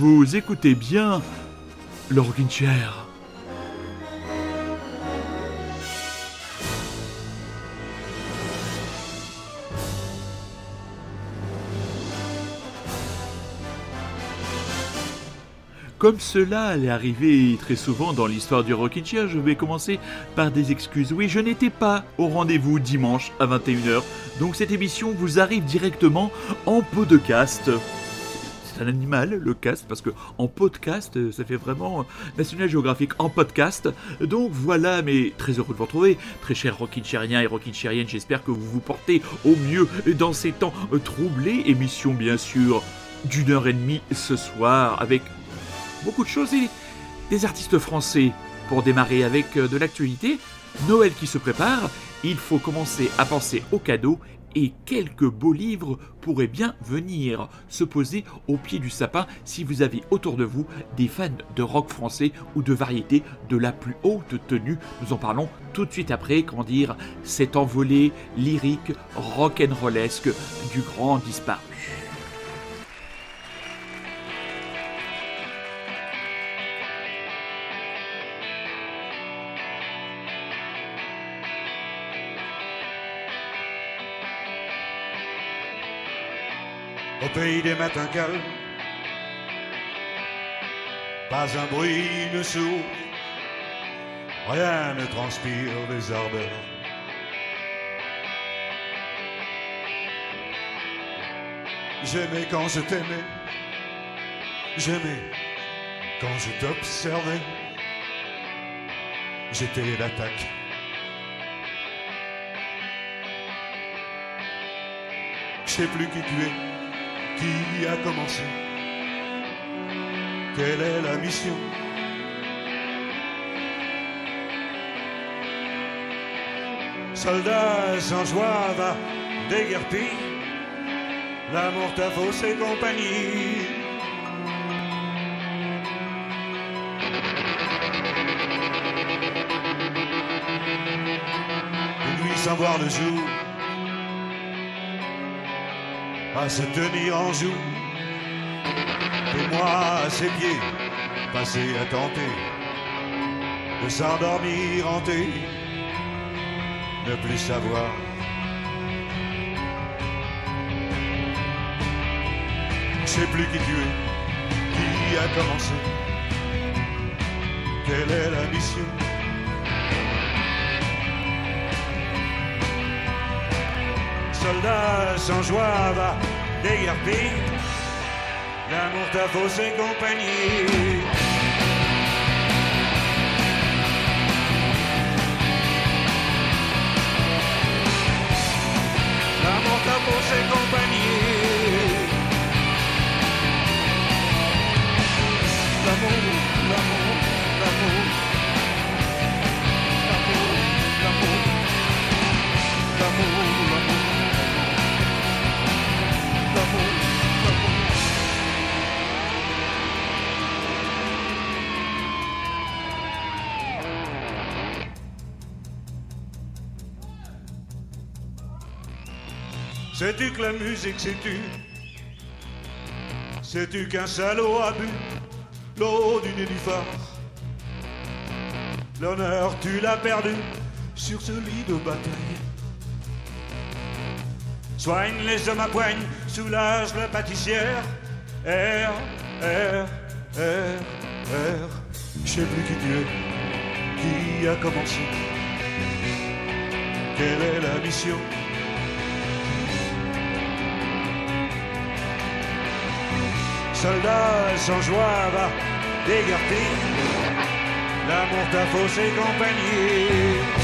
Vous écoutez bien le Chair. Comme cela allait arriver très souvent dans l'histoire du Rockin' Chair, je vais commencer par des excuses. Oui, je n'étais pas au rendez-vous dimanche à 21h, donc cette émission vous arrive directement en podcast. Un animal, le cast, parce que en podcast, ça fait vraiment National Geographic en podcast. Donc voilà, mais très heureux de vous retrouver, très chers Rockin' Chairiens et Rockin' Chairiennes, j'espère que vous vous portez au mieux dans ces temps troublés. Émission bien sûr d'une heure et demie ce soir avec beaucoup de choses et des artistes français. Pour démarrer avec euh, de l'actualité, Noël qui se prépare, il faut commencer à penser aux cadeaux et quelques beaux livres pourraient bien venir se poser au pied du sapin si vous avez autour de vous des fans de rock français ou de variété de la plus haute tenue. Nous en parlons tout de suite après, comment dire, cet envolée lyrique rock'n'rollesque du grand disparu. Au pays des matins calmes. Pas un bruit ne sourd, rien ne transpire les ardeurs. J'aimais quand je t'aimais, j'aimais quand je t'observais. J'étais l'attaque. Je sais plus qui tu es qui a commencé. Quelle est la mission? Soldats sans joie va déguerpir, l'amour t'a faussé compagnie. Une nuit sans voir le jour à se tenir en joue. Et moi à ses pieds, passer à tenter de s'endormir hanté, ne plus savoir. Je sais plus qui tu es, qui a commencé, quelle est la mission. Soldat sans joie va déguerpir. L'amour t'a faussé compagnie. Sais-tu que la musique c'est tu Sais-tu qu'un salaud a bu l'eau du nénuphar L'honneur tu l'as perdu sur ce lit de bataille Soigne les hommes à poigne, soulage la pâtissière. R, R, R, R. Je sais plus qui tu es, qui a commencé. Quelle est la mission? Soldat sans joie va dégarder. L'amour t'a faussé compagnie.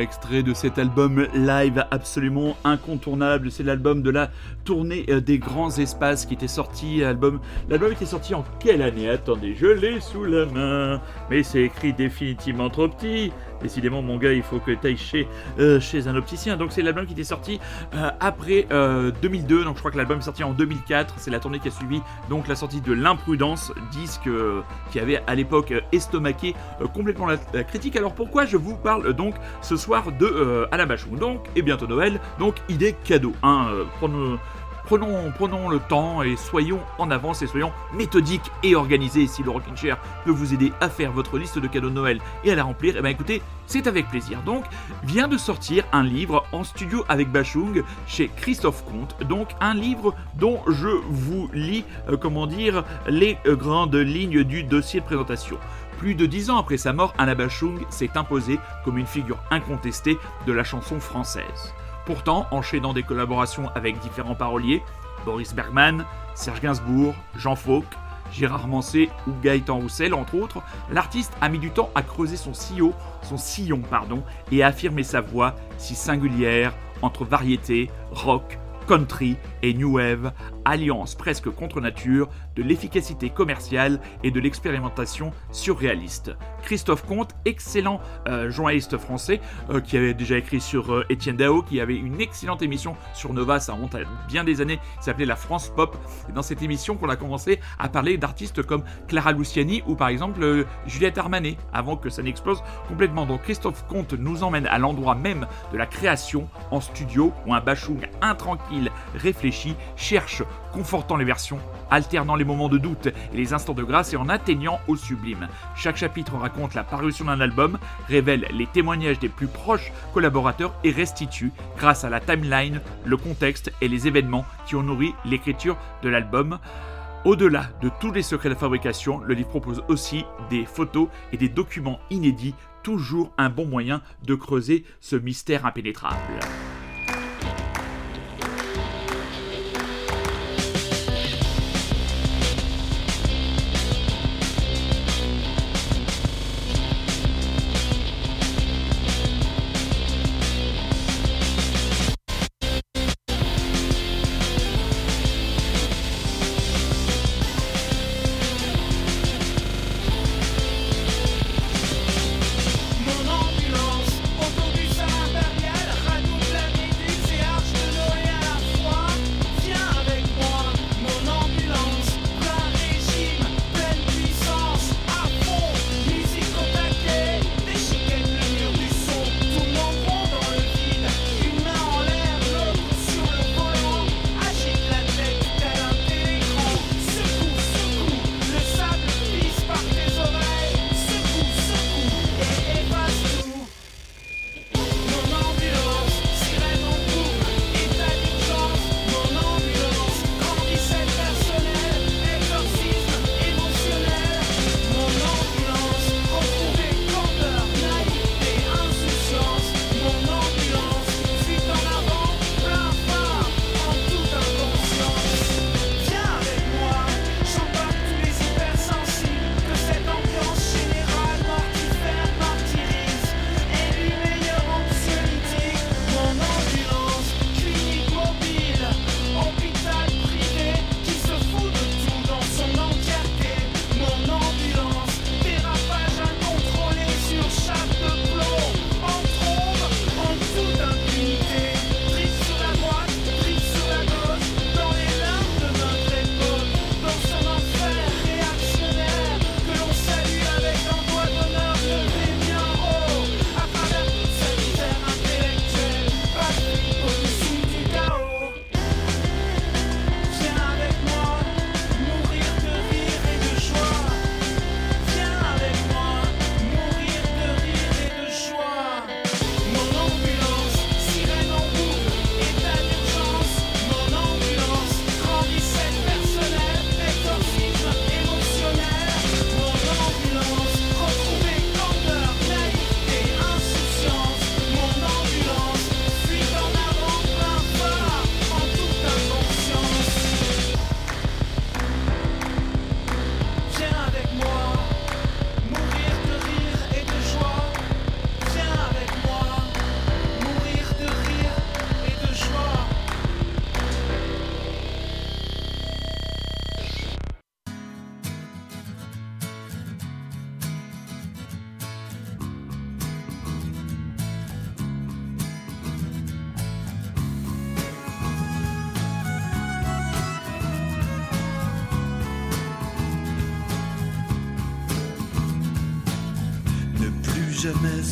Extrait de cet album live absolument incontournable. C'est l'album de la tournée euh, des grands espaces qui était sorti. Album, l'album était sorti en quelle année? Attendez, je l'ai sous la main. Mais c'est écrit définitivement trop petit. Décidément, mon gars, il faut que tu ailles chez, euh, chez un opticien. Donc, c'est l'album qui était sorti euh, après 2002. Donc, je crois que l'album est sorti en 2004. C'est la tournée qui a suivi donc la sortie de L'Imprudence, disque qui avait à l'époque estomaqué complètement la, critique. Alors, pourquoi je vous parle donc ce soir de euh, la Bachou. Donc, et bientôt Noël, donc idée cadeau. Hein, euh, prenons, le temps et soyons en avance et soyons méthodiques et organisés. Si le Rockin' Chair peut vous aider à faire votre liste de cadeaux de Noël et à la remplir, eh bien écoutez, c'est avec plaisir. Donc, vient de sortir un livre en studio avec Bachung chez Christophe Comte. Donc, un livre dont je vous lis, euh, comment dire, les grandes lignes du dossier de présentation. Plus de dix ans après sa mort, Anna Bachung s'est imposée comme une figure incontestée de la chanson française. Pourtant, enchaînant des collaborations avec différents paroliers, Boris Bergman, Serge Gainsbourg, Jean Fauque, Gérard Manset ou Gaëtan Roussel, entre autres, l'artiste a mis du temps à creuser son sillon, et à affirmer sa voix si singulière entre variété, rock, country et new wave, alliance presque contre nature de l'efficacité commerciale et de l'expérimentation surréaliste. Christophe Comte, excellent euh, journaliste français, euh, qui avait déjà écrit sur euh, Étienne Dao, qui avait une excellente émission sur Nova, ça remonte à bien des années, qui s'appelait La France Pop. Et dans cette émission qu'on a commencé à parler d'artistes comme Clara Luciani ou par exemple Juliette Armanet, avant que ça n'explose complètement. Donc Christophe Comte nous emmène à l'endroit même de la création en studio, où un bachung intranquille, réfléchi, cherche, confortant les versions, alternant les moments de doute et les instants de grâce et en atteignant au sublime. Chaque chapitre raconte la parution d'un album, révèle les témoignages des plus proches collaborateurs et restitue, grâce à la timeline, le contexte et les événements qui ont nourri l'écriture de l'album. Au-delà de tous les secrets de fabrication, le livre propose aussi des photos et des documents inédits, toujours un bon moyen de creuser ce mystère impénétrable.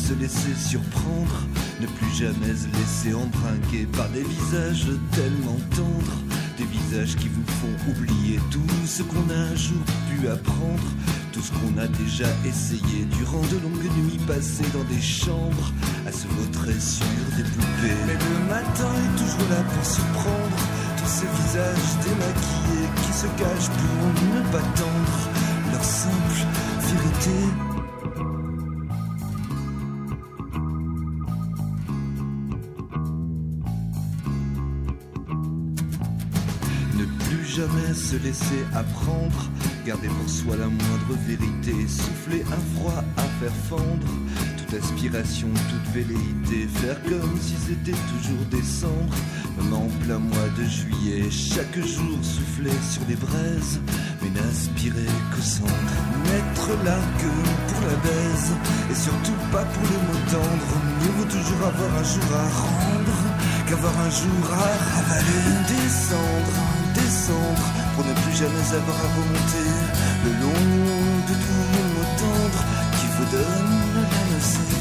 Se laisser surprendre, ne plus jamais se laisser embringuer par des visages tellement tendres, des visages qui vous font oublier tout ce qu'on a un jour pu apprendre, tout ce qu'on a déjà essayé durant de longues nuits passées dans des chambres, à se vautrer sur des poupées. Mais le matin est toujours là pour surprendre tous ces visages démaquillés qui se cachent pour ne pas tendre leur simple vérité. Se laisser apprendre, garder pour soi la moindre vérité, souffler un froid à faire fondre, toute aspiration, toute velléité, faire comme si c'était toujours décembre, même en plein mois de juillet, chaque jour souffler sur les braises, mais n'aspirer qu'au centre, mettre la queue pour la baise, et surtout pas pour les mots tendres, mieux vaut toujours avoir un jour à rendre, qu'avoir un jour à ravaler, descendre descendre pour ne plus jamais avoir à remonter le long de tout mon tendre qui vous donne la nausée.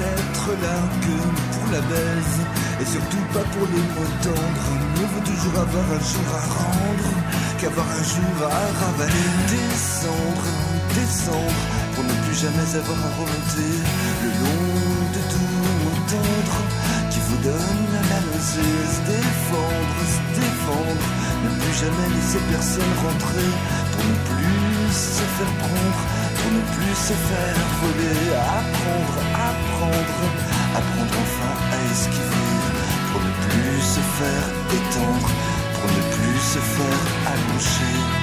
Mettre la queue pour la baise et surtout pas pour les mots tendres. Mieux vaut toujours avoir un jour à rendre qu'avoir un jour à ravaler. Descendre, descendre jamais avoir à remonter le long de tout mon tendre qui vous donne la nausée, se défendre, se défendre, ne plus jamais laisser personne rentrer pour ne plus se faire prendre, pour ne plus se faire voler, apprendre, apprendre, apprendre enfin à esquiver, pour ne plus se faire étendre, pour ne plus se faire allonger.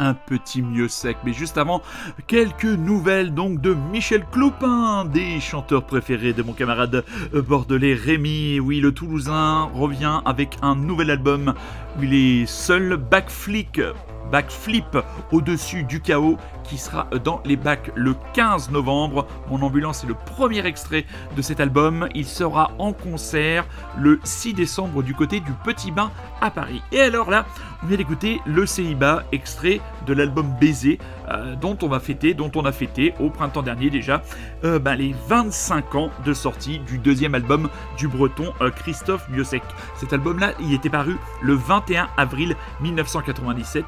Un petit mieux sec. Mais juste avant, quelques nouvelles donc de Michel Clopin, des chanteurs préférés de mon camarade bordelais Rémi. Oui, le Toulousain revient avec un nouvel album il est seul, Backflick. Backflip au-dessus du chaos qui sera dans les bacs le 15 novembre. Mon ambulance est le premier extrait de cet album. Il sera en concert le 6 décembre du côté du Petit Bain à Paris. Et alors là, on vient d'écouter le Ceiba, extrait de l'album Baiser, euh, dont on va fêter, dont on a fêté au printemps dernier déjà, euh, ben, les 25 ans de sortie du deuxième album du breton euh, Christophe Biosek. Cet album-là, il était paru le 21 avril 1997.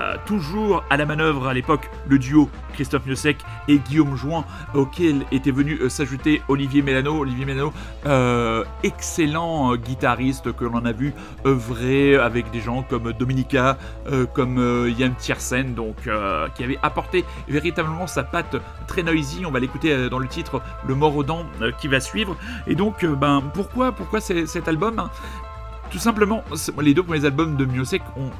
Euh, toujours à la manœuvre à l'époque le duo Christophe Miossec et Guillaume Jouan, auquel était venu euh, s'ajouter Olivier Mélano. Olivier Mélano, euh, excellent guitariste que l'on a vu œuvrer avec des gens comme Dominica, comme Yann Tiersen, donc qui avait apporté véritablement sa patte très noisy. On va l'écouter dans le titre Le mort aux dents qui va suivre. Et donc, ben pourquoi, pourquoi cet album? Tout simplement, les deux premiers albums de Miosek ont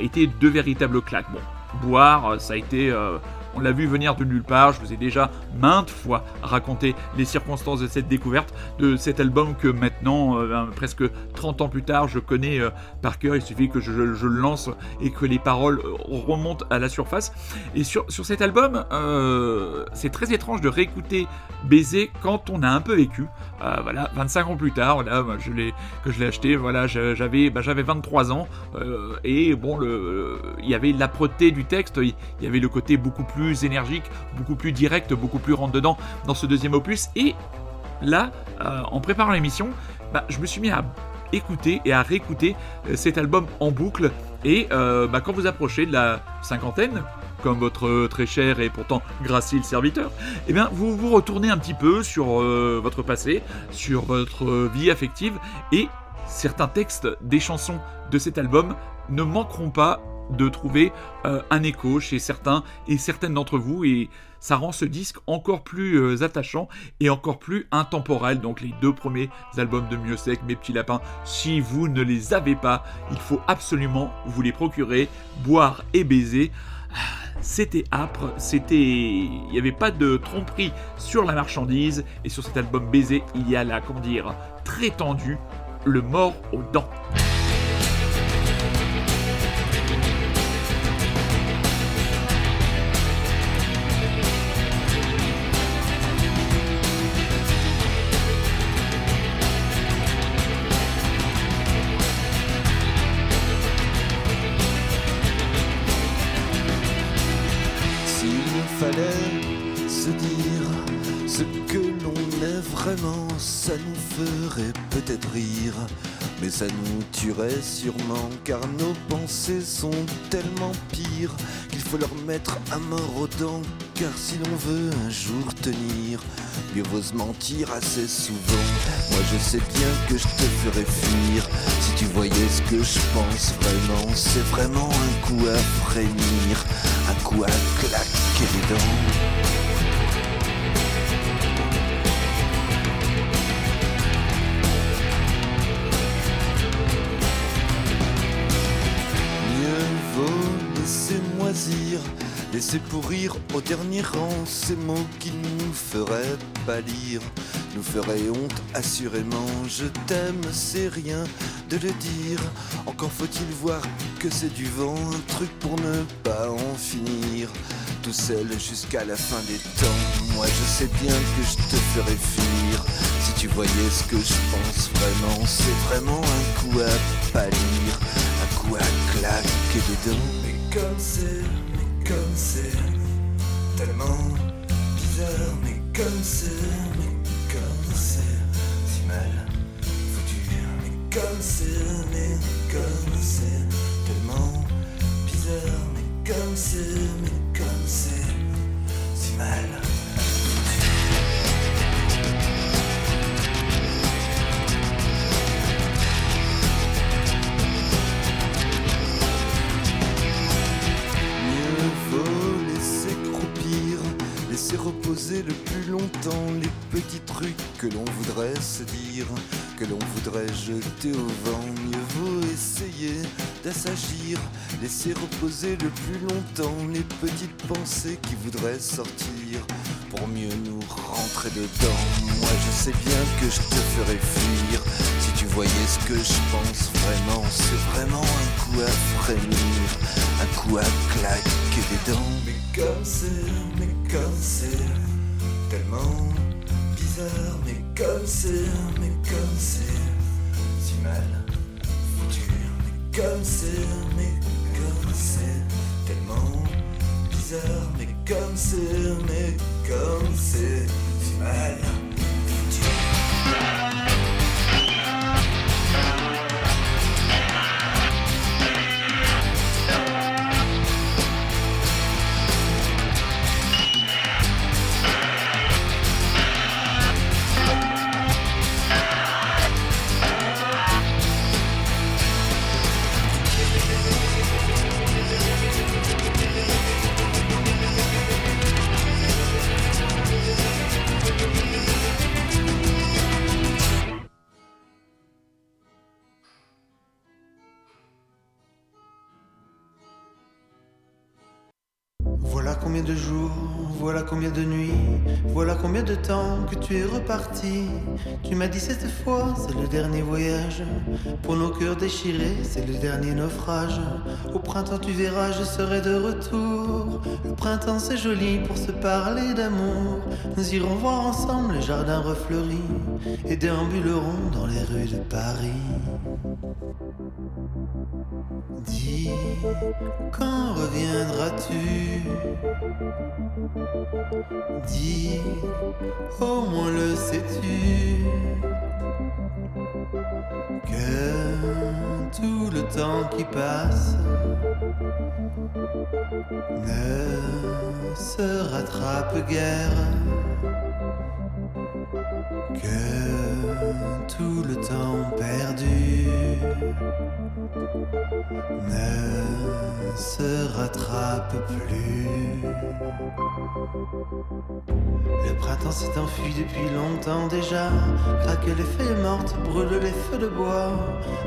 été deux véritables claques. Bon, boire, ça a été euh, on l'a vu venir de nulle part, je vous ai déjà maintes fois raconté les circonstances de cette découverte, de cet album que maintenant, euh, presque 30 ans plus tard, je connais euh, par cœur, il suffit que je, le lance et que les paroles euh, remontent à la surface. Et sur, sur cet album, c'est très étrange de réécouter Baiser quand on a un peu vécu. voilà, 25 ans plus tard, voilà, je l'ai, que je l'ai acheté, voilà, j'avais, ben, j'avais 23 ans, et bon, il y avait l'âpreté du texte, il y avait le côté beaucoup plus énergique, beaucoup plus direct, beaucoup plus rentre dedans dans ce deuxième opus. Et là, euh, en préparant l'émission, bah, je me suis mis à écouter et à réécouter euh, cet album en boucle. Et euh, bah, quand vous approchez de la cinquantaine, comme votre très cher et pourtant gracile serviteur, eh bien vous vous retournez un petit peu sur votre passé, sur votre vie affective et certains textes des chansons de cet album ne manqueront pas de trouver euh, un écho chez certains et certaines d'entre vous et ça rend ce disque encore plus euh, attachant et encore plus intemporel. Donc les deux premiers albums de Mieux Mes Petits Lapins, si vous ne les avez pas, il faut absolument vous les procurer, boire et baiser. Ah, c'était âpre, c'était, il n'y avait pas de tromperie sur la marchandise et sur cet album Baiser, il y a là, comment dire, très tendu, le mort aux dents. Ça nous tuerait sûrement car nos pensées sont tellement pires qu'il faut leur mettre à mort aux dents car si l'on veut un jour tenir, mieux vaut se mentir assez souvent. Moi je sais bien que je te ferais fuir si tu voyais ce que je pense vraiment. C'est vraiment un coup à frémir, un coup à claquer les dents. Laisser pourrir au dernier rang ces mots qui nous feraient pâlir, nous feraient honte assurément. Je t'aime, c'est rien de le dire. Encore faut-il voir que c'est du vent, un truc pour ne pas en finir. Tout seul jusqu'à la fin des temps. Moi je sais bien que je te ferais fuir. Si tu voyais ce que je pense vraiment, c'est vraiment un coup à pâlir, un coup à claquer. Mais comme c'est comme c'est tellement bizarre, mais comme c'est, mais comme c'est si mal foutu, mais comme c'est, mais comme c'est tellement bizarre, mais comme c'est, mais comme c'est si mal. Le plus longtemps les petits trucs que l'on voudrait se dire, que l'on voudrait jeter au vent. Mieux vaut essayer d'assagir, laisser reposer le plus longtemps les petites pensées qui voudraient sortir pour mieux nous rentrer dedans. Moi je sais bien que je te ferais fuir si tu voyais ce que je pense vraiment. C'est vraiment un coup à frémir, un coup à claquer des dents. Mais comme c'est, comme c'est tellement bizarre, mais comme c'est, mais comme c'est si mal foutu, mais comme c'est, mais comme c'est tellement bizarre, mais comme c'est, mais comme c'est si mal tu m'as dit cette fois, c'est le dernier voyage. Pour nos cœurs déchirés, c'est le dernier naufrage. Au printemps, tu verras, je serai de retour. Le printemps, c'est joli pour se parler d'amour. Nous irons voir ensemble les jardins refleuris et déambulerons dans les rues de Paris. Dis, quand reviendras-tu? Dis, au moins le sais-tu? Que tout le temps qui passe ne se rattrape guère Que tout le temps perdu ne se rattrape plus. Le printemps s'est enfui depuis longtemps déjà. Craque les feuilles mortes, brûle les feux de bois.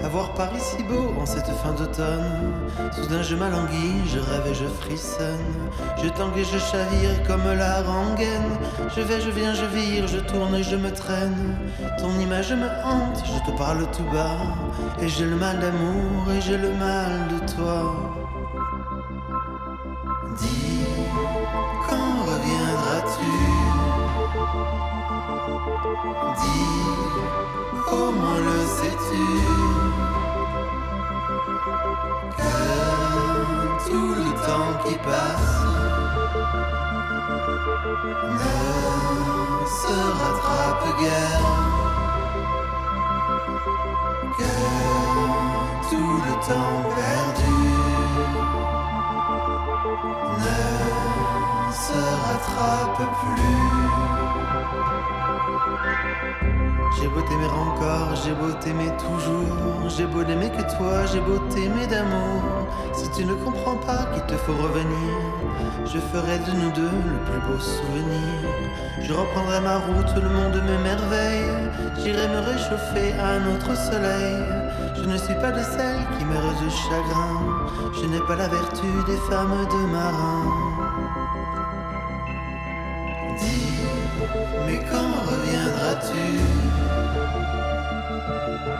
Avoir Paris si beau en cette fin d'automne. Soudain je m'alanguis, je rêve et je frissonne. Je tangue et je chavire comme la rengaine. Je vais, je viens, je vire, je tourne et je me traîne. Ton image me hante, je te parle tout bas. Et j'ai le mal d'amour et j'ai le mal de toi. Dis, quand reviendras-tu? Dis, comment le sais-tu? Que tout le temps qui passe ne se rattrape guère. Que tout le temps perdu ne se rattrape plus. Encore, j'ai beau t'aimer toujours, j'ai beau n'aimer que toi, j'ai beau t'aimer d'amour. Si tu ne comprends pas qu'il te faut revenir, je ferai de nous deux le plus beau souvenir. Je reprendrai ma route, le monde m'émerveille, j'irai me réchauffer à un autre soleil. Je ne suis pas de celles qui meurent de chagrin, je n'ai pas la vertu des femmes de marins. Dis, mais quand reviendras-tu?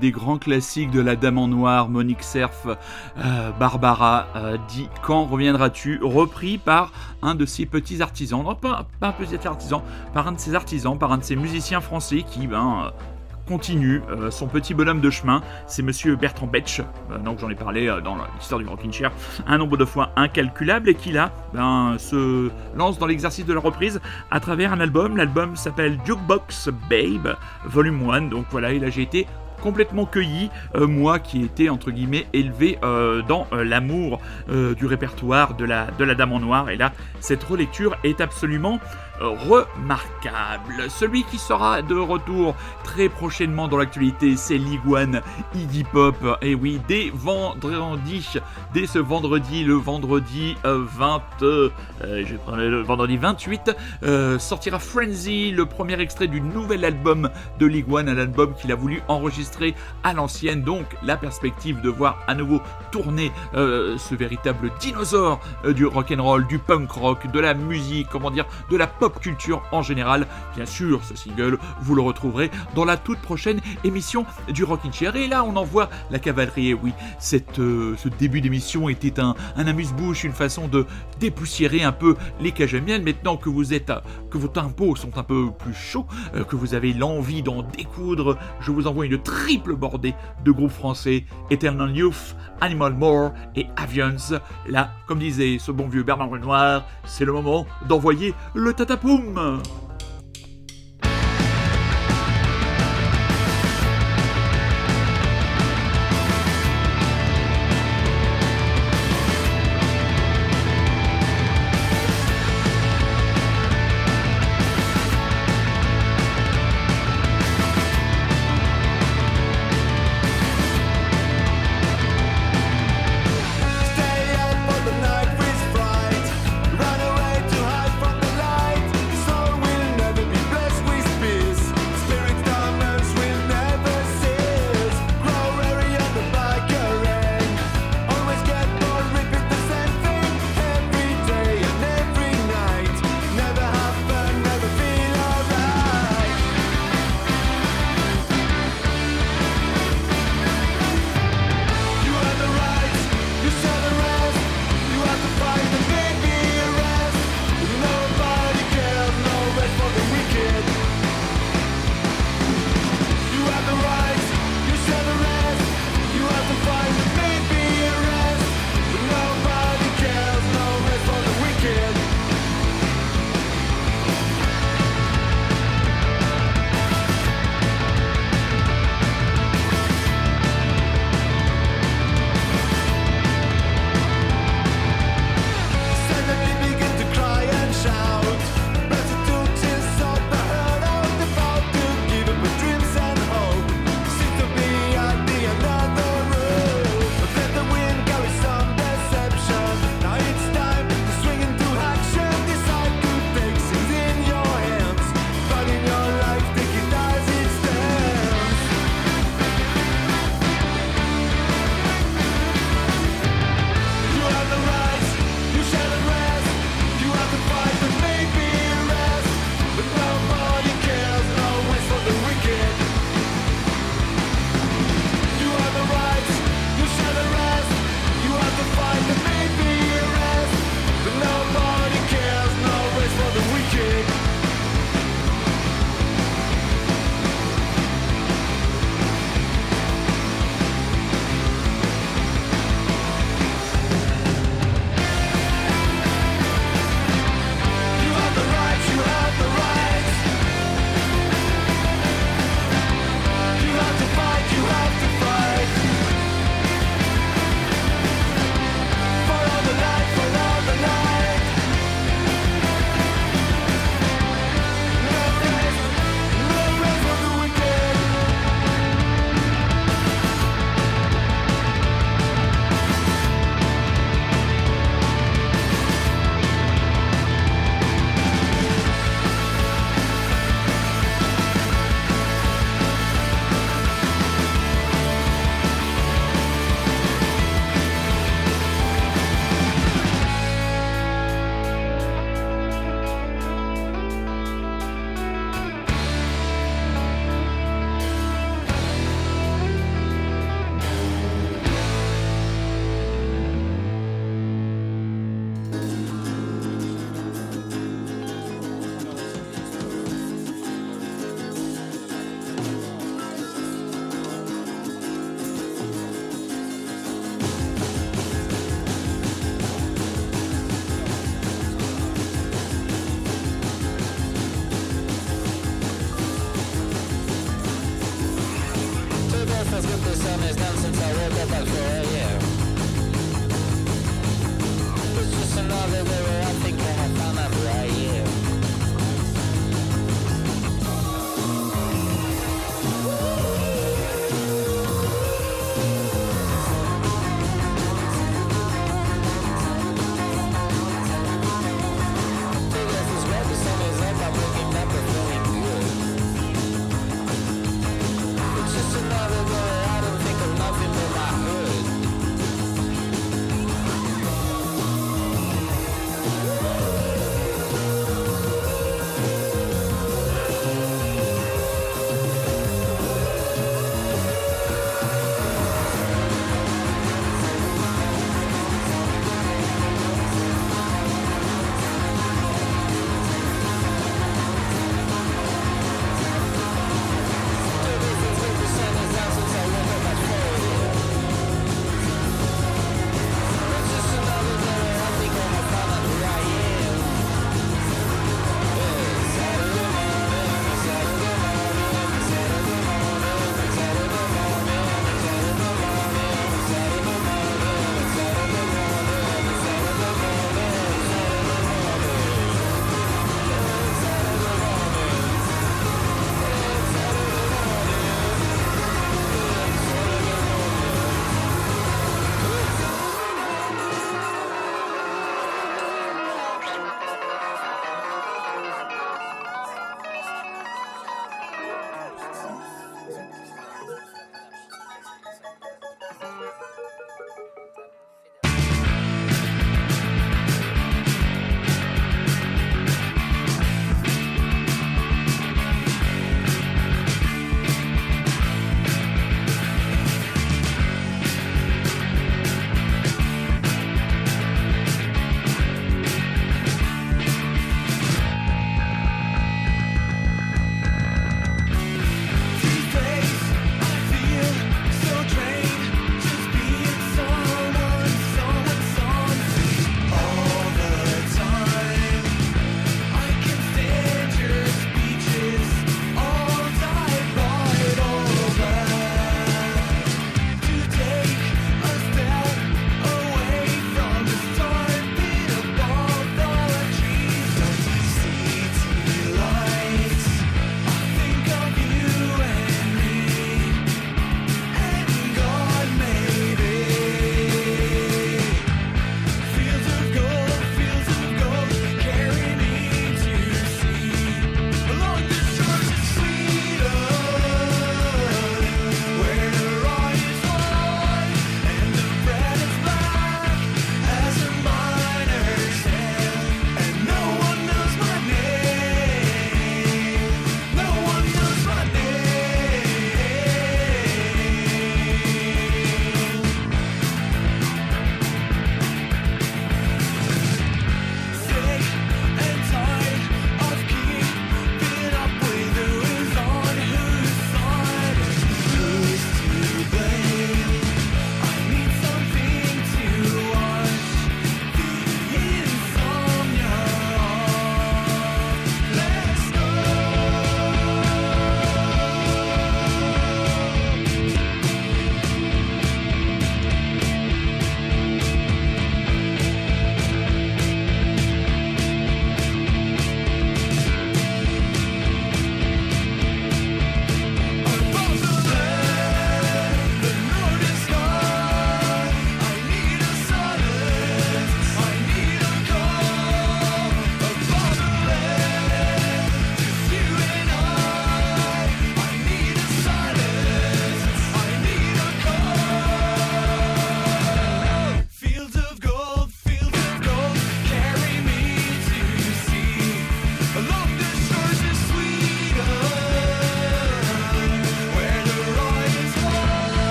Des grands classiques de la Dame en Noir, Monique Cerf, euh, Barbara, euh, dit Quand reviendras-tu? repris par un de ses petits artisans, non pas, pas un petit artisan, par un de ses artisans, par un de ses musiciens français qui ben, euh, continue euh, son petit bonhomme de chemin. C'est monsieur Bertrand Betch, euh, donc j'en ai parlé dans l'histoire du Rockin' Chair, un nombre de fois incalculable et qui là ben, se lance dans l'exercice de la reprise à travers un album. L'album s'appelle Jukebox Babe, volume 1. Donc voilà, et là j'ai été complètement cueilli, euh, moi qui étais entre guillemets élevé euh, dans euh, l'amour du répertoire de la, Dame en Noir. Et là, cette relecture est absolument remarquable. Celui qui sera de retour très prochainement dans l'actualité, c'est l'Iguane Iggy Pop. Et oui, dès vendredi, dès ce vendredi, le vendredi euh, 20, euh, euh, je le vendredi 28, euh, sortira Frenzy, le premier extrait du nouvel album de l'Iguane, un album qu'il a voulu enregistrer à l'ancienne. Donc la perspective de voir à nouveau tourner euh, ce véritable dinosaure euh, du rock and roll, du punk rock, de la musique, comment dire, de la pop culture en général. Bien sûr, ce single, vous le retrouverez dans la toute prochaine émission du Rockin' Chair. Et là, on en voit la cavalerie. Et oui, cette, euh, ce début d'émission était un, un amuse-bouche, une façon de dépoussiérer un peu les cages. Maintenant que vous êtes, que vos tempos sont un peu plus chauds, que vous avez l'envie d'en découdre, je vous envoie une triple bordée de groupes français Eternal Youth, Animal More et Avions. Là, comme disait ce bon vieux Bernard Renoir, c'est le moment d'envoyer le tatapoum.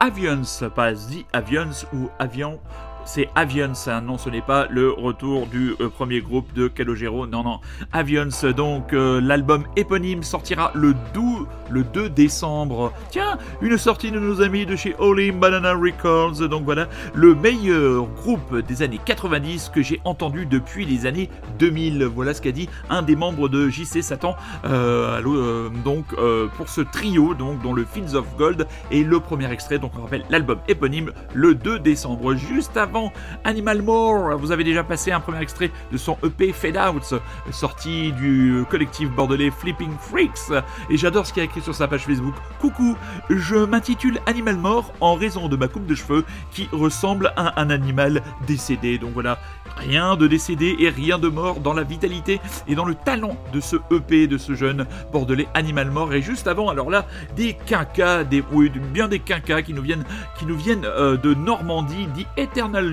Avions, pas The Avions ou Avion c'est Avions, hein. non ce n'est pas le retour du euh, premier groupe de Calogero, non non, Avions, donc euh, l'album éponyme sortira le 12, le 2 décembre. Tiens, une sortie de nos amis de chez Holy Banana Records, donc voilà, le meilleur groupe des années 90 que j'ai entendu depuis les années 2000, voilà ce qu'a dit un des membres de JC Satan, euh, donc pour ce trio, donc dont le Fins of Gold est le premier extrait, donc on rappelle l'album éponyme le 2 décembre, juste avant Animal More, vous avez déjà passé un premier extrait de son EP Fade Out, sorti du collectif bordelais Flipping Freaks. Et j'adore ce qu'il a écrit sur sa page Facebook. Coucou, je m'intitule Animal More en raison de ma coupe de cheveux qui ressemble à un animal décédé. Donc voilà, rien de décédé et rien de mort dans la vitalité et dans le talent de ce EP de ce jeune bordelais Animal More. Et juste avant, alors là, des quinquas, des, oui, bien des quinquas qui nous viennent, qui nous viennent euh, de Normandie, dit Eternal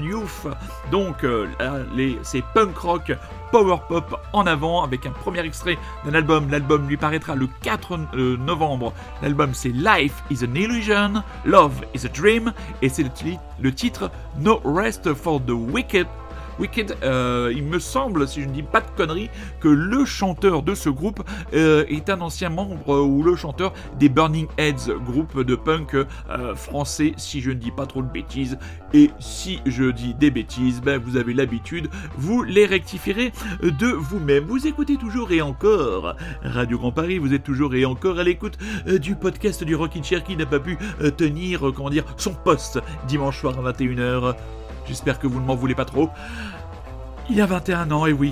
Donc, euh, c'est punk rock, power pop en avant avec un premier extrait d'un album. L'album lui paraîtra le 4 euh, novembre. L'album c'est Life is an Illusion, Love is a Dream et c'est le titre No Rest for the Wicked Wicked, euh, il me semble, si je ne dis pas de conneries, que le chanteur de ce groupe euh, est un ancien membre euh, ou le chanteur des Burning Heads, groupe de punk français, si je ne dis pas trop de bêtises. Et si je dis des bêtises, ben vous avez l'habitude, vous les rectifierez de vous-même. Vous écoutez toujours et encore Radio Grand Paris, vous êtes toujours et encore à l'écoute du podcast du Rockin' Chair qui n'a pas pu tenir, comment dire, son poste dimanche soir à 21h. J'espère que vous ne m'en voulez pas trop. Il y a 21 ans, et oui,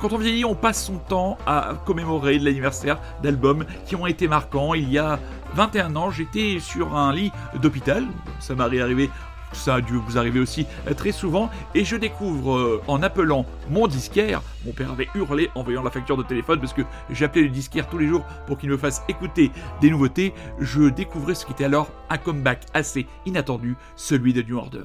quand on vieillit, on passe son temps à commémorer l'anniversaire d'albums qui ont été marquants. Il y a 21 ans, j'étais sur un lit d'hôpital, ça m'est arrivé ça a dû vous arriver aussi très souvent, et je découvre euh, en appelant mon disquaire, mon père avait hurlé en voyant la facture de téléphone parce que j'appelais le disquaire tous les jours pour qu'il me fasse écouter des nouveautés, je découvrais ce qui était alors un comeback assez inattendu, celui de New Order.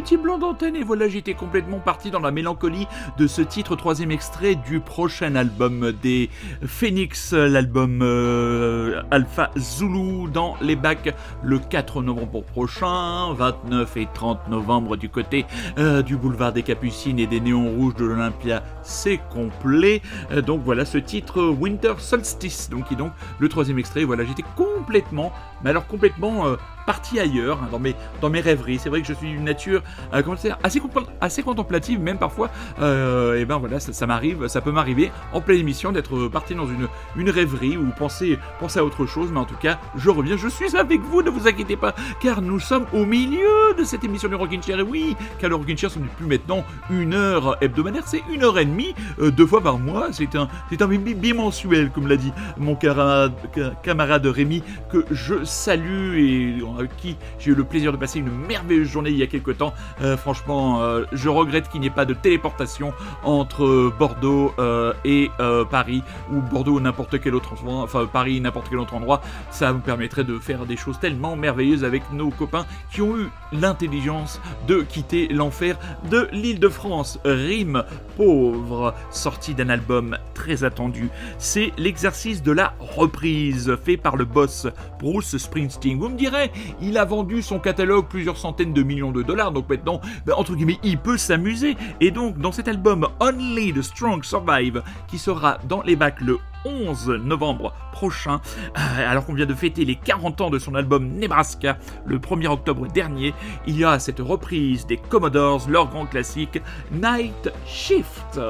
Petit blanc d'antenne Et voilà, j'étais complètement parti dans la mélancolie de ce titre, troisième extrait du prochain album des Phoenix, l'album euh, Alpha Zulu dans les bacs le 4 novembre prochain, 29 et 30 novembre du côté euh, du boulevard des Capucines et des Néons Rouges de l'Olympia, c'est complet. Euh, donc voilà ce titre Winter Solstice, donc qui donc le troisième extrait. Voilà, j'étais complètement, mais alors complètement euh, parti ailleurs, hein, dans, mes, dans mes rêveries. C'est vrai que je suis d'une nature euh, assez, assez contemplative, même parfois. euh, et ben voilà, ça, m'arrive, ça peut m'arriver en pleine émission d'être parti dans une, une rêverie ou penser, penser à autre chose. Mais en tout cas, je reviens, je suis avec vous, ne vous inquiétez pas, car nous sommes au milieu de cette émission du Rockin' Chair. Et oui, car le Rockin' Chair, ce n'est plus maintenant une heure hebdomadaire, c'est une heure et demie, deux fois par mois. C'est un, c'est un bi- bimensuel, comme l'a dit mon camarade, ca- camarade Rémi, que je salue et avec qui j'ai eu le plaisir de passer une merveilleuse journée il y a quelques temps. Euh, franchement, euh, je regrette qu'il n'y ait pas de téléportation entre Bordeaux euh, et Paris, ou Bordeaux n'importe quel autre endroit, enfin Paris n'importe quel autre endroit. Ça me permettrait de faire des choses tellement merveilleuses avec nos copains qui ont eu l'intelligence de quitter l'enfer de l'île de France. Rime pauvre, sorti d'un album très attendu. C'est l'exercice de la reprise fait par le boss Bruce Springsteen. Vous me direz, il a vendu son catalogue plusieurs centaines de millions de dollars, donc maintenant, ben, entre guillemets, il peut s'amuser. Et donc, dans cet album Only the Strong Survive, qui sera dans les bacs le 11 novembre prochain, euh, alors qu'on vient de fêter les 40 ans de son album Nebraska le 1er octobre dernier, il y a cette reprise des Commodores, leur grand classique Night Shift.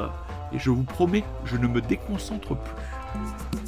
Et je vous promets, je ne me déconcentre plus.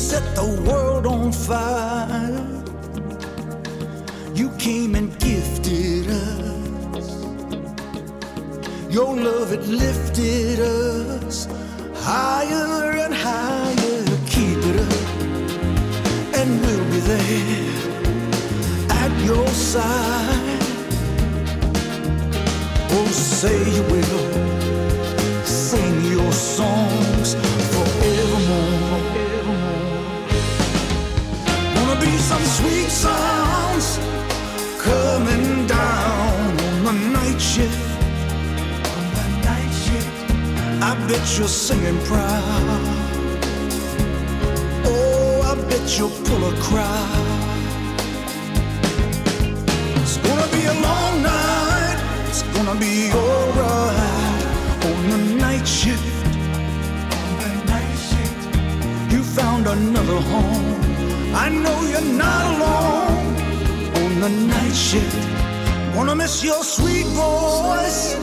Set the world on fire. You came and gifted us. Your love, it lifted us higher and higher. Keep it up, and we'll be there at your side. Oh, say you will sing your songs sweet sounds coming down on the night shift. On the night shift, I bet you're singing proud. Oh, I bet you'll pull a crowd. It's gonna be a long night. It's gonna be alright on the night shift. On the night shift, you found another home. I know you're not alone on the night shift. Wanna miss your sweet voice,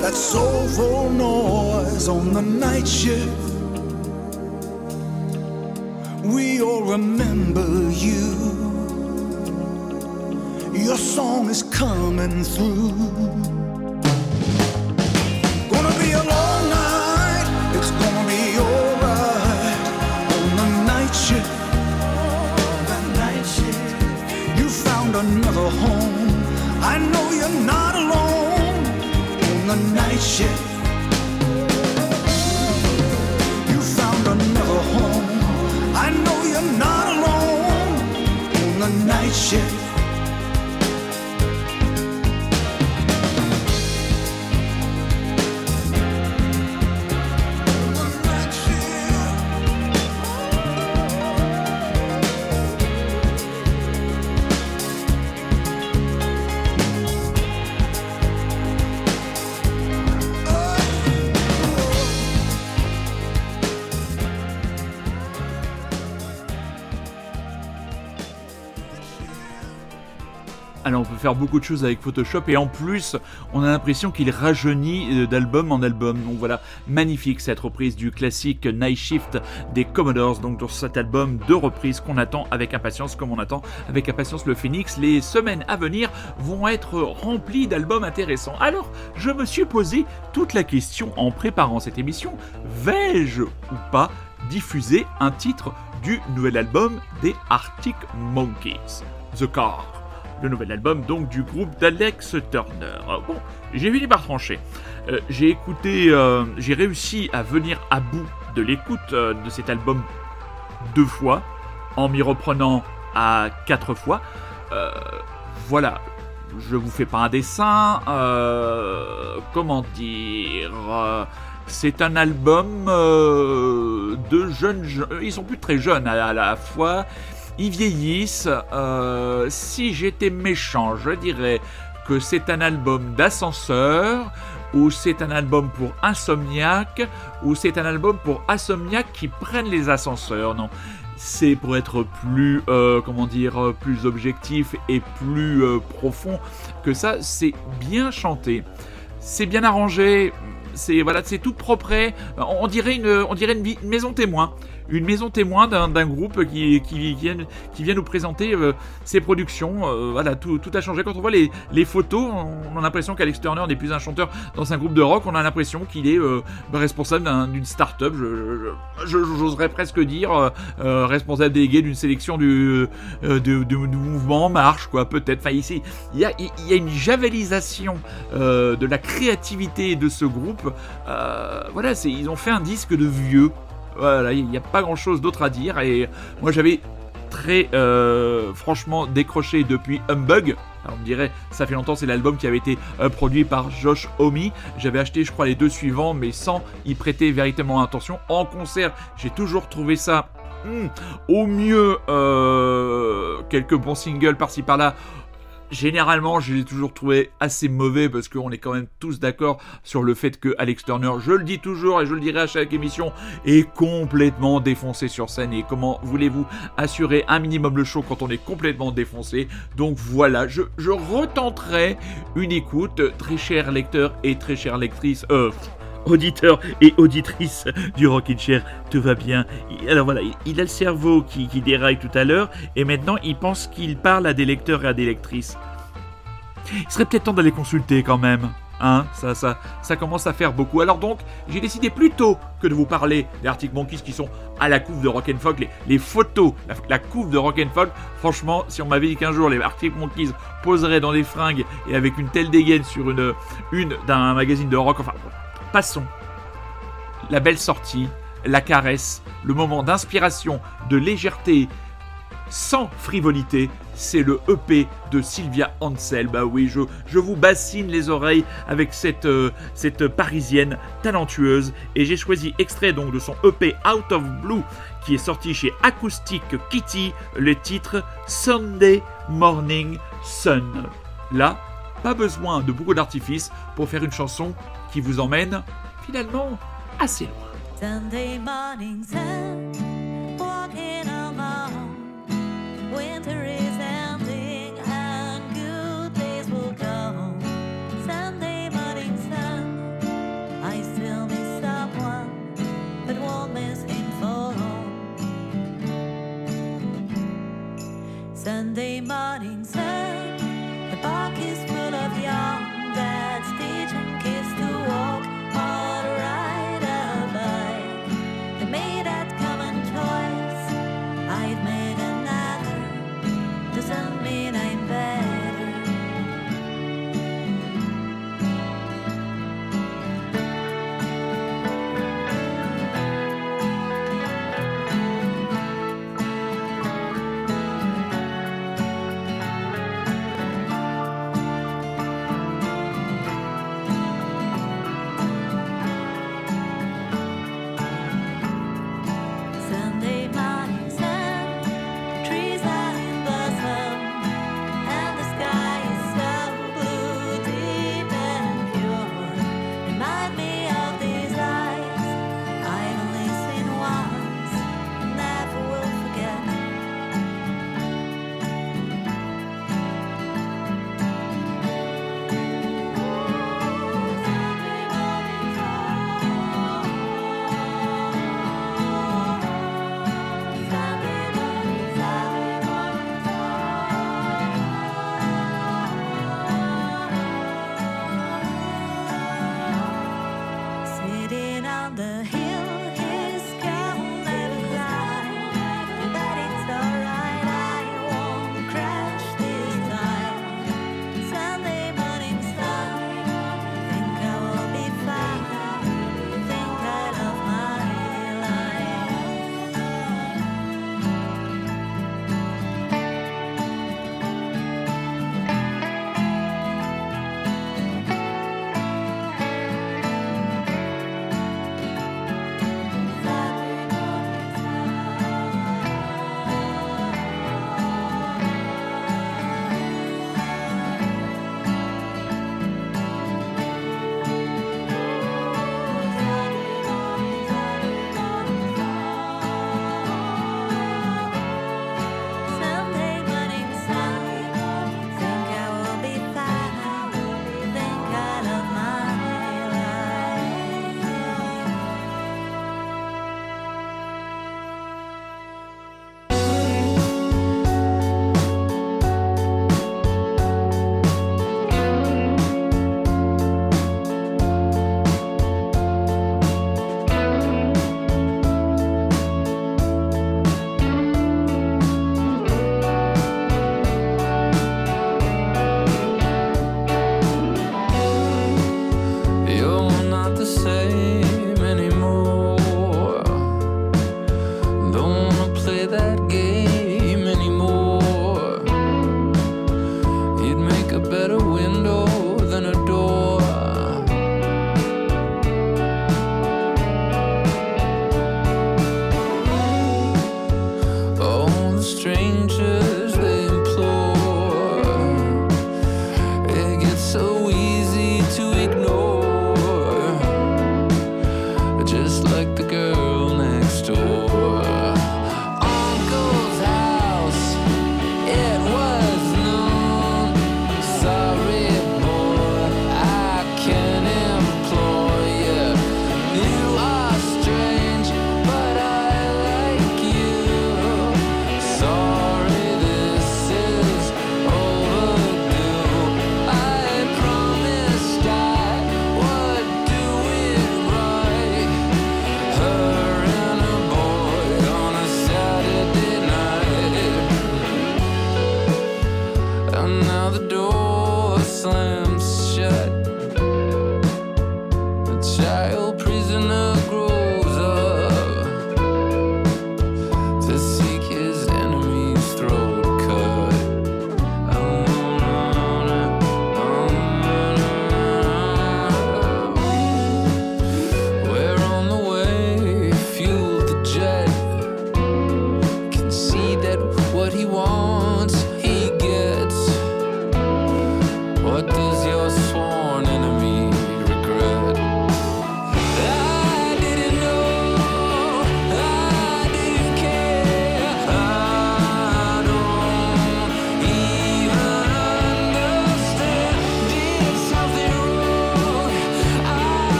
that soulful noise on the night shift. We all remember you. Your song is coming through. You're not alone on the night shift. You found another home. I know you're not alone on the night shift. Faire beaucoup de choses avec Photoshop et en plus on a l'impression qu'il rajeunit euh, d'album en album. Donc voilà, magnifique cette reprise du classique Night Shift des Commodores. Donc dans cet album de reprise qu'on attend avec impatience, comme on attend avec impatience le Phoenix. Les semaines à venir vont être remplies d'albums intéressants. Alors je me suis posé toute la question en préparant cette émission vais-je ou pas diffuser un titre du nouvel album des Arctic Monkeys, The Car le nouvel album donc du groupe d'Alex Turner. Euh, Bon, j'ai fini par trancher. Euh, j'ai écouté, euh, j'ai réussi à venir à bout de l'écoute de cet album deux fois, en m'y reprenant à quatre fois. Voilà, je vous fais pas un dessin. comment dire C'est un album de jeunes. je- Ils sont plus très jeunes à la fois. Ils vieillissent. Euh, si j'étais méchant, je dirais que c'est un album d'ascenseur, ou c'est un album pour insomniaque, ou c'est un album pour insomniaque qui prennent les ascenseurs. Non, c'est pour être plus, euh, comment dire, plus objectif et plus euh, profond que ça. C'est bien chanté, c'est bien arrangé. C'est voilà, c'est tout propre. On dirait une, on dirait une maison témoin, une maison témoin d'un groupe qui, vient, nous présenter euh, ses productions. Euh, voilà, tout, a changé. Quand on voit les, photos, on a l'impression qu'Alex Turner n'est plus un chanteur dans un groupe de rock. On a l'impression qu'il est euh, bah, responsable d'un- d'une start-up. J'oserais presque dire responsable délégué d'une sélection du, mouvement En Marche, quoi, peut-être. Enfin, ici, il y a, il y a une javelisation de la créativité de ce groupe. Voilà, ils ont fait un disque de vieux. Voilà, il n'y a pas grand chose d'autre à dire. Et moi, j'avais très euh, franchement décroché depuis Humbug. Alors, on me dirait, ça fait longtemps, c'est l'album qui avait été euh, produit par Josh Homme. J'avais acheté, je crois, les deux suivants, mais sans y prêter véritablement attention. En concert, j'ai toujours trouvé ça. hmm, au mieux, euh, quelques bons singles par-ci par-là. Généralement, je l'ai toujours trouvé assez mauvais parce qu'on est quand même tous d'accord sur le fait que Alex Turner, je le dis toujours et je le dirai à chaque émission, est complètement défoncé sur scène. Et comment voulez-vous assurer un minimum le show quand on est complètement défoncé? Donc voilà, je, retenterai une écoute, très cher lecteur et très chère lectrice. Euh, Auditeur et auditrice du Rockin' Chair, tout va bien. Alors voilà, il, a le cerveau qui, qui déraille tout à l'heure, et maintenant il pense qu'il parle à des lecteurs et à des lectrices. Il serait peut-être temps d'aller consulter quand même. Hein, ça, ça, ça commence à faire beaucoup. Alors donc, j'ai décidé plutôt que de vous parler des Arctic Monkeys qui sont à la couve de Rock'n'Folk, les, les photos, la, couve de Rock'n'Folk. Franchement, si on m'avait dit qu'un jour les Arctic Monkeys poseraient dans des fringues et avec une telle dégaine sur une, une d'un magazine de rock, enfin, La belle sortie, la caresse, le moment d'inspiration, de légèreté, sans frivolité, c'est le EP de Sylvia Ansel. Bah oui, je, je vous bassine les oreilles avec cette, euh, cette parisienne talentueuse. Et j'ai choisi extrait donc de son EP Out of Blue qui est sorti chez Acoustic Kitty, le titre Sunday Morning Sun. Là, pas besoin de beaucoup d'artifice pour faire une chanson qui vous emmène finalement assez loin. Sunday morning sun, walking along. Winter is ending and good days will come. Sunday morning sun, I still miss someone, but won't miss him for long. Sunday morning sun,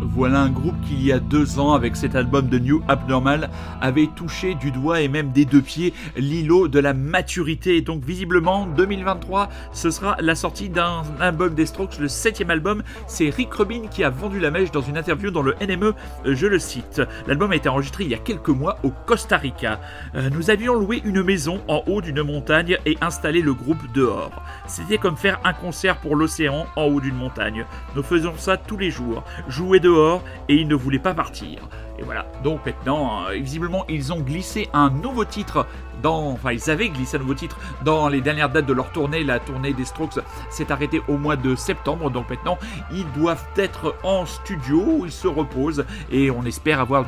Voilà un groupe qui, il y a deux ans, avec cet album de New Abnormal, avait touché du doigt et même des deux pieds l'îlot de la maturité. Donc, visiblement, 2023, ce sera la sortie d'un album des Strokes, le septième album. C'est Rick Rubin qui a vendu la mèche dans une interview dans le NME, je le cite. L'album a été enregistré il y a quelques mois au Costa Rica. Euh, nous avions loué une maison en haut d'une montagne et installé le groupe dehors. C'était comme faire un concert pour l'océan en haut d'une montagne. Nous faisions ça tous les jours, et ils ne voulaient pas partir. Et voilà, donc maintenant, euh, visiblement, ils ont glissé un nouveau titre dans. Enfin, ils avaient glissé un nouveau titre dans les dernières dates de leur tournée. La tournée des Strokes s'est arrêtée au mois de septembre, donc maintenant, ils doivent être en studio, ils se reposent et on espère avoir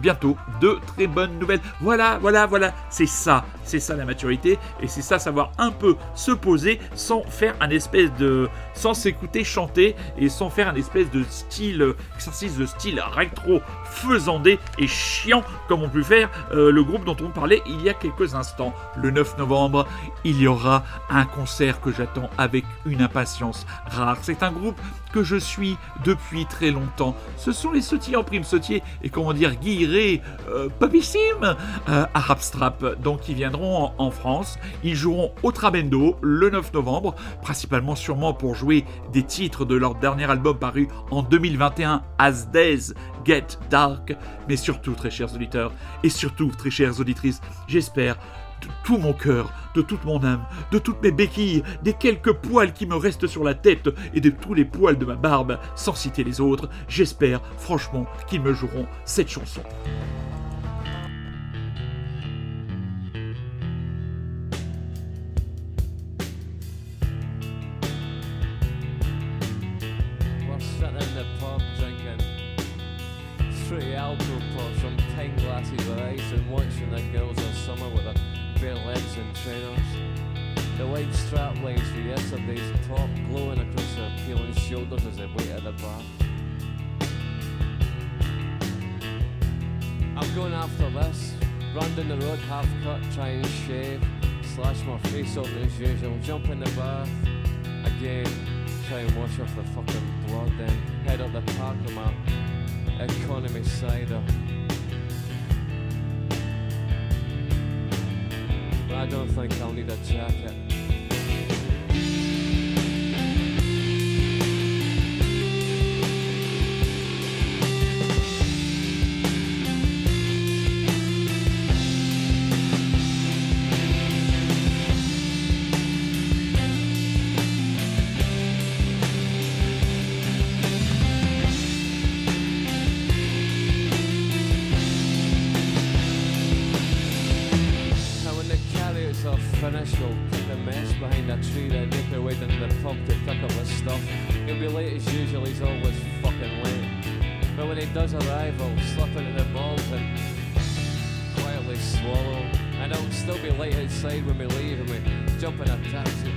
bientôt de très bonnes nouvelles. Voilà, voilà, voilà, c'est ça, C'est ça la maturité et c'est ça savoir un peu se poser sans faire un espèce de. sans s'écouter chanter et sans faire un espèce de style, exercice de style rétro faisandé et chiant comme on peut faire euh, le groupe dont on parlait il y a quelques instants. Le 9 novembre, il y aura un concert que j'attends avec une impatience rare. C'est un groupe que je suis depuis très longtemps. Ce sont les sautiers en prime sautier et comment dire guillerés, euh, popissime euh, Arab Strap. Donc ils viendront en, en France. Ils joueront au Trabendo le 9 novembre, principalement sûrement pour jouer des titres de leur dernier album paru en 2021, As Days Get Dark. Mais surtout, très chers auditeurs, et surtout, très chères auditrices, j'espère de tout mon cœur, de toute mon âme, de toutes mes béquilles, des quelques poils qui me restent sur la tête et de tous les poils de ma barbe, sans citer les autres, j'espère franchement qu'ils me joueront cette chanson. Three alcohol pops from pint glasses with ice and watching the girls of summer with their bare legs and trainers. The white strap lines for yesterday's top glowing across their peeling shoulders as they wait at the bar. I'm going after this. Run down the road, half cut, try and shave. Slash my face open as usual. Jump in the bath. Again, try and wash off the fucking blood. Then head up the park with my economy cider. But I don't think I'll need a jacket. A tree, then make our way down to the pub to pick up his stuff. He'll be late as usual, he's always fucking late. But when he does arrive, I'll slip into the balls and quietly swallow. And I'll still be late outside when we leave and we jump in a taxi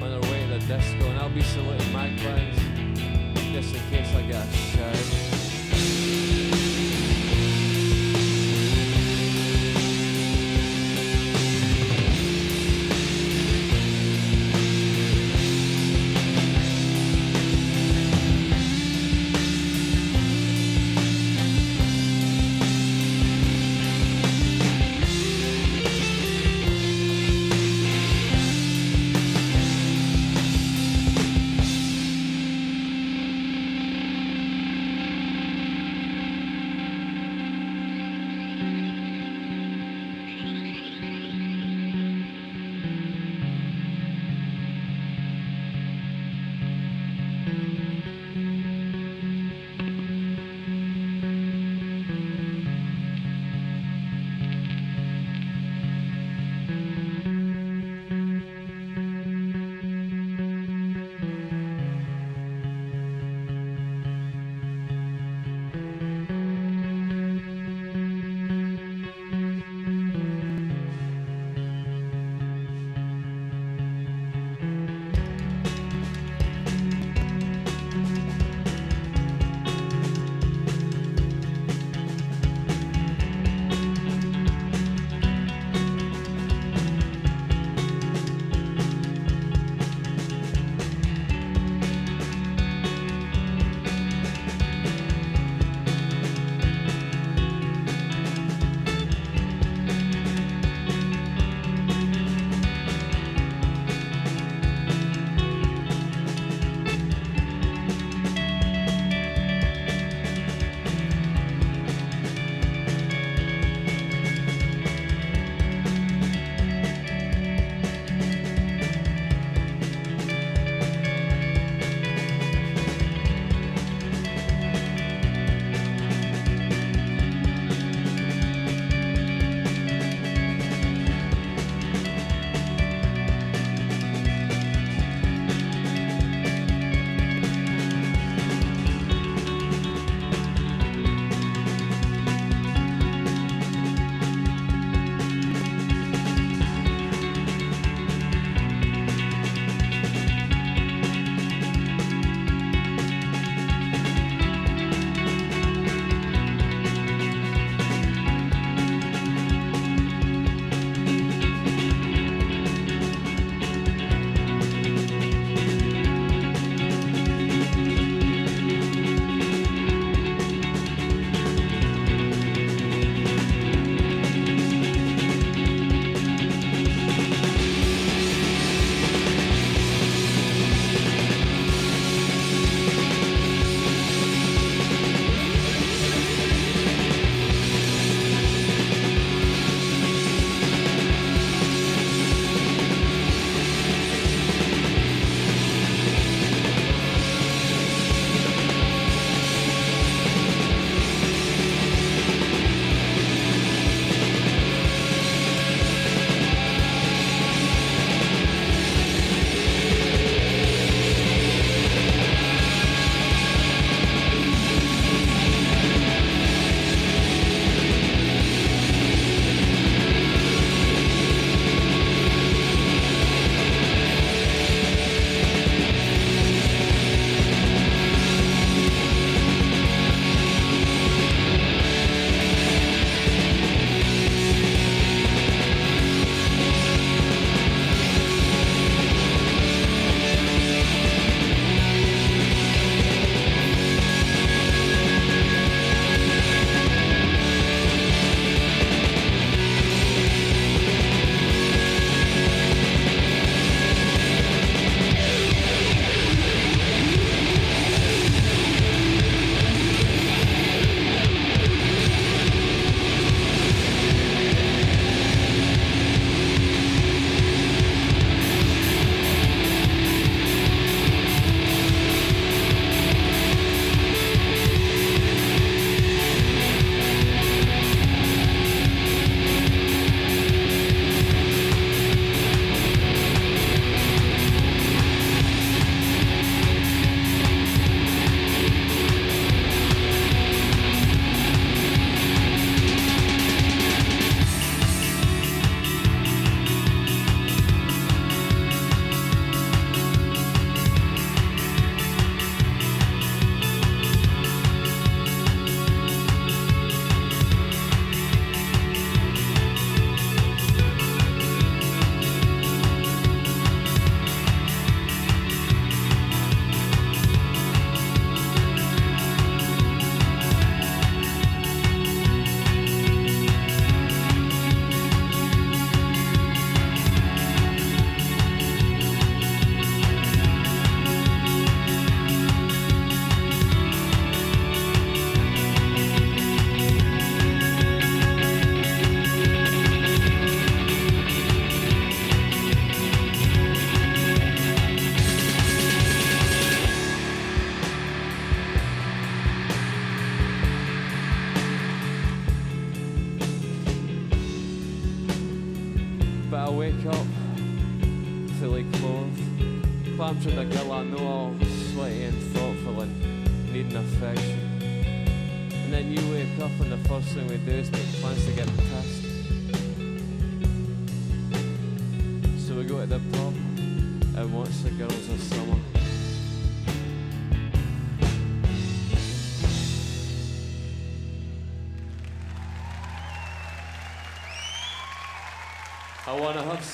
on our way to the disco. And I'll be saluting my magpies just in case I get a.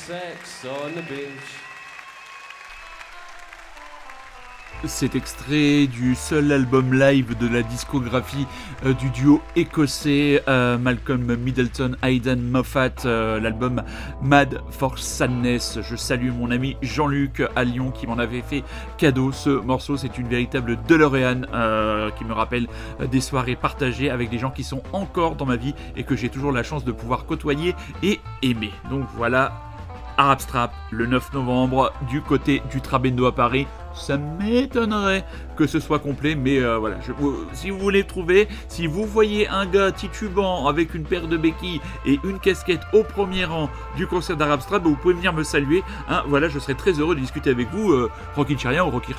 sex on the beach. Cet extrait du seul album live de la discographie euh, du duo écossais euh, Malcolm Middleton, Aidan Moffat, euh, l'album Mad for Sadness. Je salue mon ami Jean-Luc à Lyon qui m'en avait fait cadeau. Ce morceau, c'est une véritable DeLorean qui me rappelle des soirées partagées avec des gens qui sont encore dans ma vie et que j'ai toujours la chance de pouvoir côtoyer et aimer. Donc voilà, Arab Strap le 9 novembre du côté du Trabendo à Paris. Ça m'étonnerait que ce soit complet, mais euh, voilà. Si vous voulez trouver, si vous voyez un gars titubant avec une paire de béquilles et une casquette au premier rang du concert d'Arab Strap, vous pouvez venir me saluer. hein. voilà, je serais très heureux de discuter avec vous, euh, Rocky ou Rocky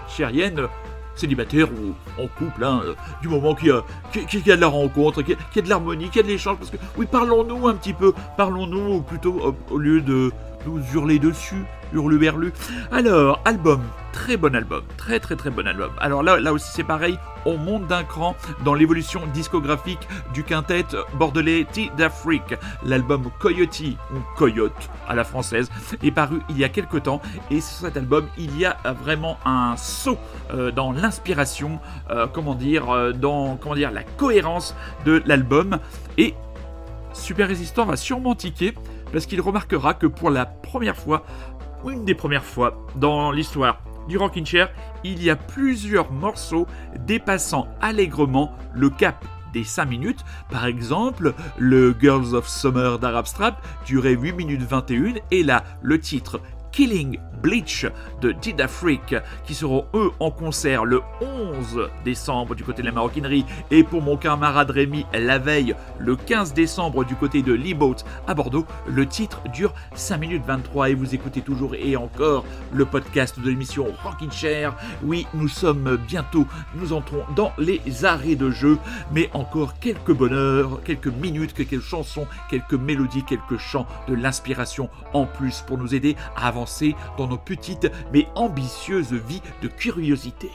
célibataire ou en couple, hein, euh, du moment qu'il y, a- de la rencontre, qu'il y a, de l'harmonie, qu'il y a de l'échange. Parce que, oui, parlons-nous un petit peu, parlons-nous plutôt au lieu de nous hurler dessus, hurluberlu. Alors, album, très bon album, très très très bon album. Alors là, là aussi c'est pareil, on monte d'un cran dans l'évolution discographique du quintet bordelais T d'Afrique. L'album Coyote, ou Coyote à la française, est paru il y a quelque temps et sur cet album il y a euh, vraiment un saut euh, dans l'inspiration, euh, comment dire, dans comment dire la cohérence de l'album et Super Résistant va sûrement tiquer parce qu'il remarquera que pour la première fois, une des premières fois dans l'histoire du Rockin' Chair, il y a plusieurs morceaux dépassant allègrement le cap des 5 minutes? Par exemple, le Girls of Summer d'Arab Strap durait 8 minutes 21 et là, le titre Killing Bleach de Did Afrique qui seront eux en concert le 11 décembre du côté de la maroquinerie et pour mon camarade Rémi la veille le 15 décembre du côté de Liboat à Bordeaux. Le titre dure 5 minutes 23 et vous écoutez toujours et encore le podcast de l'émission Rockin' Chair. Oui, nous sommes bientôt, nous entrons dans les arrêts de jeu, mais encore quelques bonheurs, quelques minutes, quelques chansons, quelques mélodies, quelques chants, de l'inspiration en plus pour nous aider à avancer dans nos petites mais ambitieuses vies de curiosité.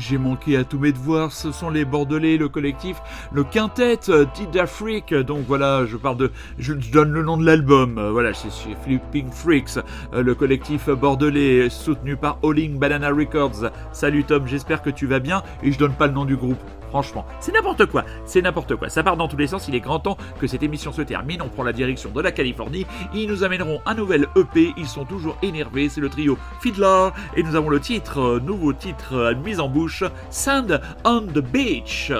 J'ai manqué à tous mes devoirs, ce sont les Bordelais, le collectif, le quintet euh, Tid d'Afrique. Donc voilà, je parle de. Je donne le nom de l'album. Euh, Voilà, c'est Flipping Freaks, euh, le collectif bordelais soutenu par Alling Banana Records. Salut Tom, j'espère que tu vas bien et je donne pas le nom du groupe. Franchement, c'est n'importe quoi, c'est n'importe quoi. Ça part dans tous les sens, il est grand temps que cette émission se termine. On prend la direction de la Californie. Ils nous amèneront un nouvel EP. Ils sont toujours énervés. C'est le trio Fiddler. Et nous avons le titre, euh, nouveau titre euh, mis en bouche Sand on the Beach.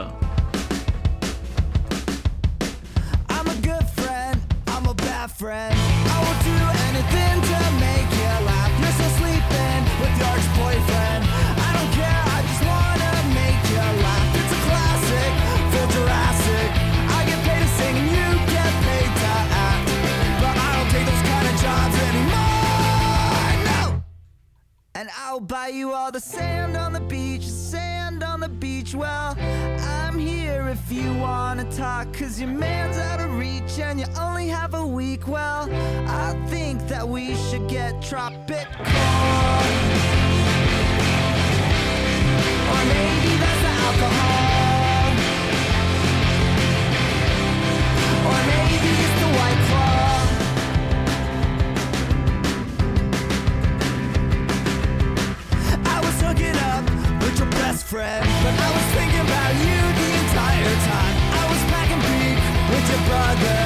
And I'll buy you all the sand on the beach, sand on the beach. Well, I'm here if you wanna talk, cause your man's out of reach and you only have a week. Well, I think that we should get tropical. Or maybe that's the alcohol. Or maybe your best friend, but I was thinking about you the entire time. I was packing beef with your brother.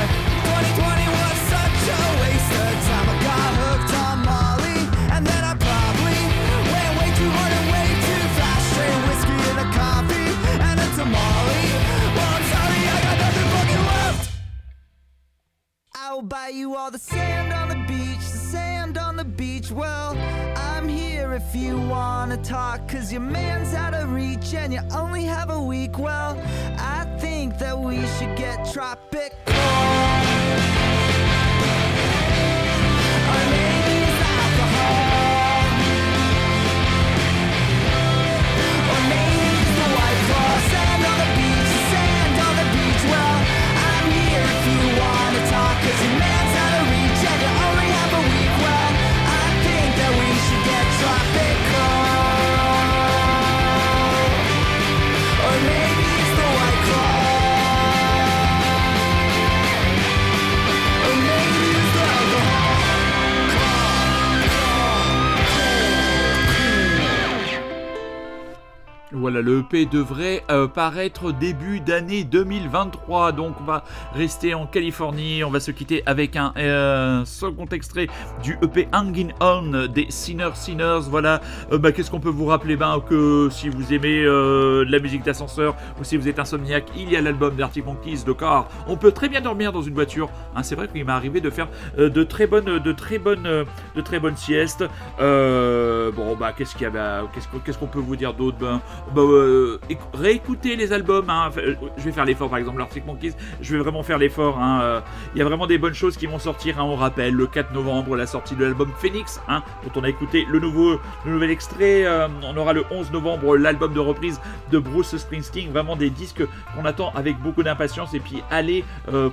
2020 was such a waste of time. I got hooked on Molly, and then I probably went way too hard and way too fast. Straight whiskey and a coffee and a tamale. Well, I'm sorry, I got nothing fucking left. I'll buy you all the sand on the on the beach. Well, I'm here if you wanna talk, cause your man's out of reach and you only have a week. Well, I think that we should get tropical. Voilà, le EP devrait euh, paraître début d'année 2023. Donc on va rester en Californie. On va se quitter avec un euh, second extrait du EP Hanging On des Sinners Sinners. Voilà, Euh, bah, qu'est-ce qu'on peut vous rappeler? Ben, Que si vous aimez la musique d'ascenseur ou si vous êtes insomniaque, il y a l'album d'Arctic Monkeys, de car on peut très bien dormir dans une voiture. Hein, c'est vrai qu'il m'est arrivé de faire de très bonnes, de très bonnes, de très bonnes siestes. Bon, bah, qu'est-ce qu'il y a bah, qu'est-ce qu'on peut vous dire d'autre? Ben, bah, euh, éc- réécoutez les albums. hein. Euh, Je vais faire l'effort, par exemple, l'Arctic Monkeys. Je vais vraiment faire l'effort. hein. Euh, Il y a vraiment des bonnes choses qui vont sortir. hein. On rappelle le 4 novembre la sortie de l'album Phoenix, dont on a écouté le nouveau, nouvel extrait. On aura le 11 novembre l'album de reprise de Bruce Springsteen. Vraiment des disques qu'on attend avec beaucoup d'impatience. Et puis allez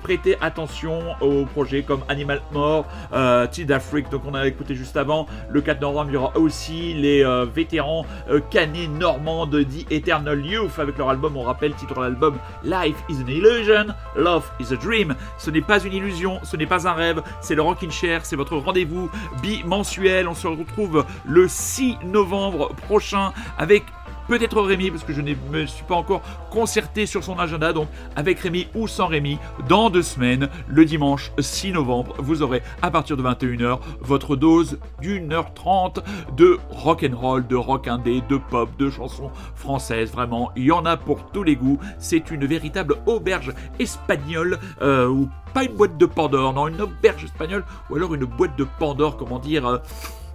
prêter attention aux projets comme Animal More, euh, Tid Afrique, donc on a écouté juste avant. Le 4 novembre, il y aura aussi les vétérans canets normands de Eternal Youth avec leur album, on rappelle, titre de l'album Life is an Illusion, Love is a Dream. Ce n'est pas une illusion, ce n'est pas un rêve, c'est le Rockin' Chair, c'est votre rendez-vous bimensuel. On se retrouve le 6 novembre prochain avec peut-être Rémi, parce que je ne me suis pas encore concerté sur son agenda, donc avec Rémi ou sans Rémi, dans deux semaines, le dimanche 6 novembre, vous aurez à partir de 21h votre dose d'une heure trente de rock and roll, de rock indé, de pop, de chansons françaises. Vraiment, il y en a pour tous les goûts. C'est une véritable auberge espagnole euh, ou pas une boîte de Pandore, non, une auberge espagnole ou alors une boîte de Pandore, comment dire. euh,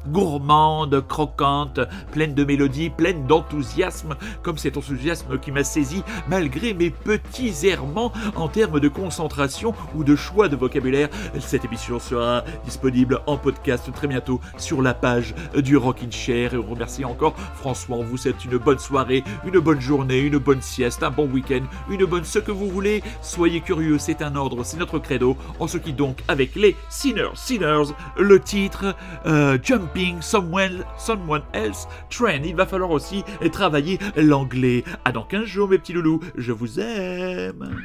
gourmande, croquante, pleine de mélodies, pleine d'enthousiasme, comme cet enthousiasme qui m'a saisi malgré mes petits errements en termes de concentration ou de choix de vocabulaire. Cette émission sera disponible en podcast très bientôt sur la page du Rockin' Chair et on remercie encore François. On vous souhaite une bonne soirée, une bonne journée, une bonne sieste, un bon week-end, une bonne ce que vous voulez. Soyez curieux, c'est un ordre, c'est notre credo. On se quitte donc avec les Sinners Sinners, le titre euh, Jumping Someone, Someone Else Trend. Il va falloir aussi travailler l'anglais. À dans 15 jours mes petits loulous, je vous aime.